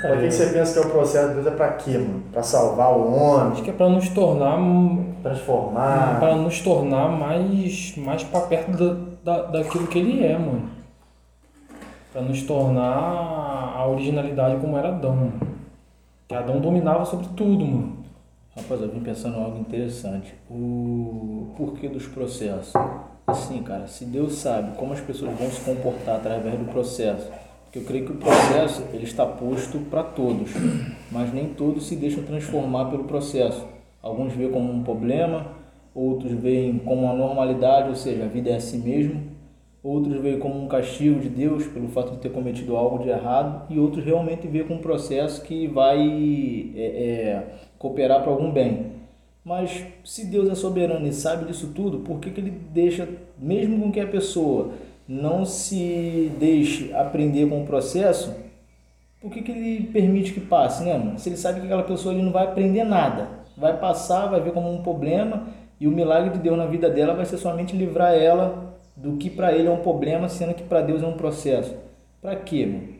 cara. Pra que você pensa que é o processo de Deus é pra quê, mano? Pra salvar o homem? Acho que é pra nos tornar. Transformar. Pra nos tornar mais, mais pra perto da, da, daquilo que ele é, mano. Pra nos tornar a originalidade como era Adão, mano. Que Adão dominava sobre tudo, mano. Rapaz, eu vim pensando em algo interessante. O porquê dos processos. Assim, cara, se Deus sabe como as pessoas vão se comportar através do processo, porque eu creio que o processo ele está posto para todos, mas nem todos se deixam transformar pelo processo. Alguns veem como um problema, outros veem como uma normalidade, ou seja, a vida é assim mesmo. Outros veem como um castigo de Deus pelo fato de ter cometido algo de errado, e outros realmente veem como um processo que vai é, é, cooperar para algum bem. Mas se Deus é soberano e sabe disso tudo, por que, que ele deixa, mesmo com que a pessoa não se deixe aprender com o processo, por que, que ele permite que passe, né, mano? Se ele sabe que aquela pessoa ali não vai aprender nada, vai passar, vai ver como um problema, e o milagre de Deus na vida dela vai ser somente livrar ela do que para ele é um problema, sendo que para Deus é um processo. Para quê, mano?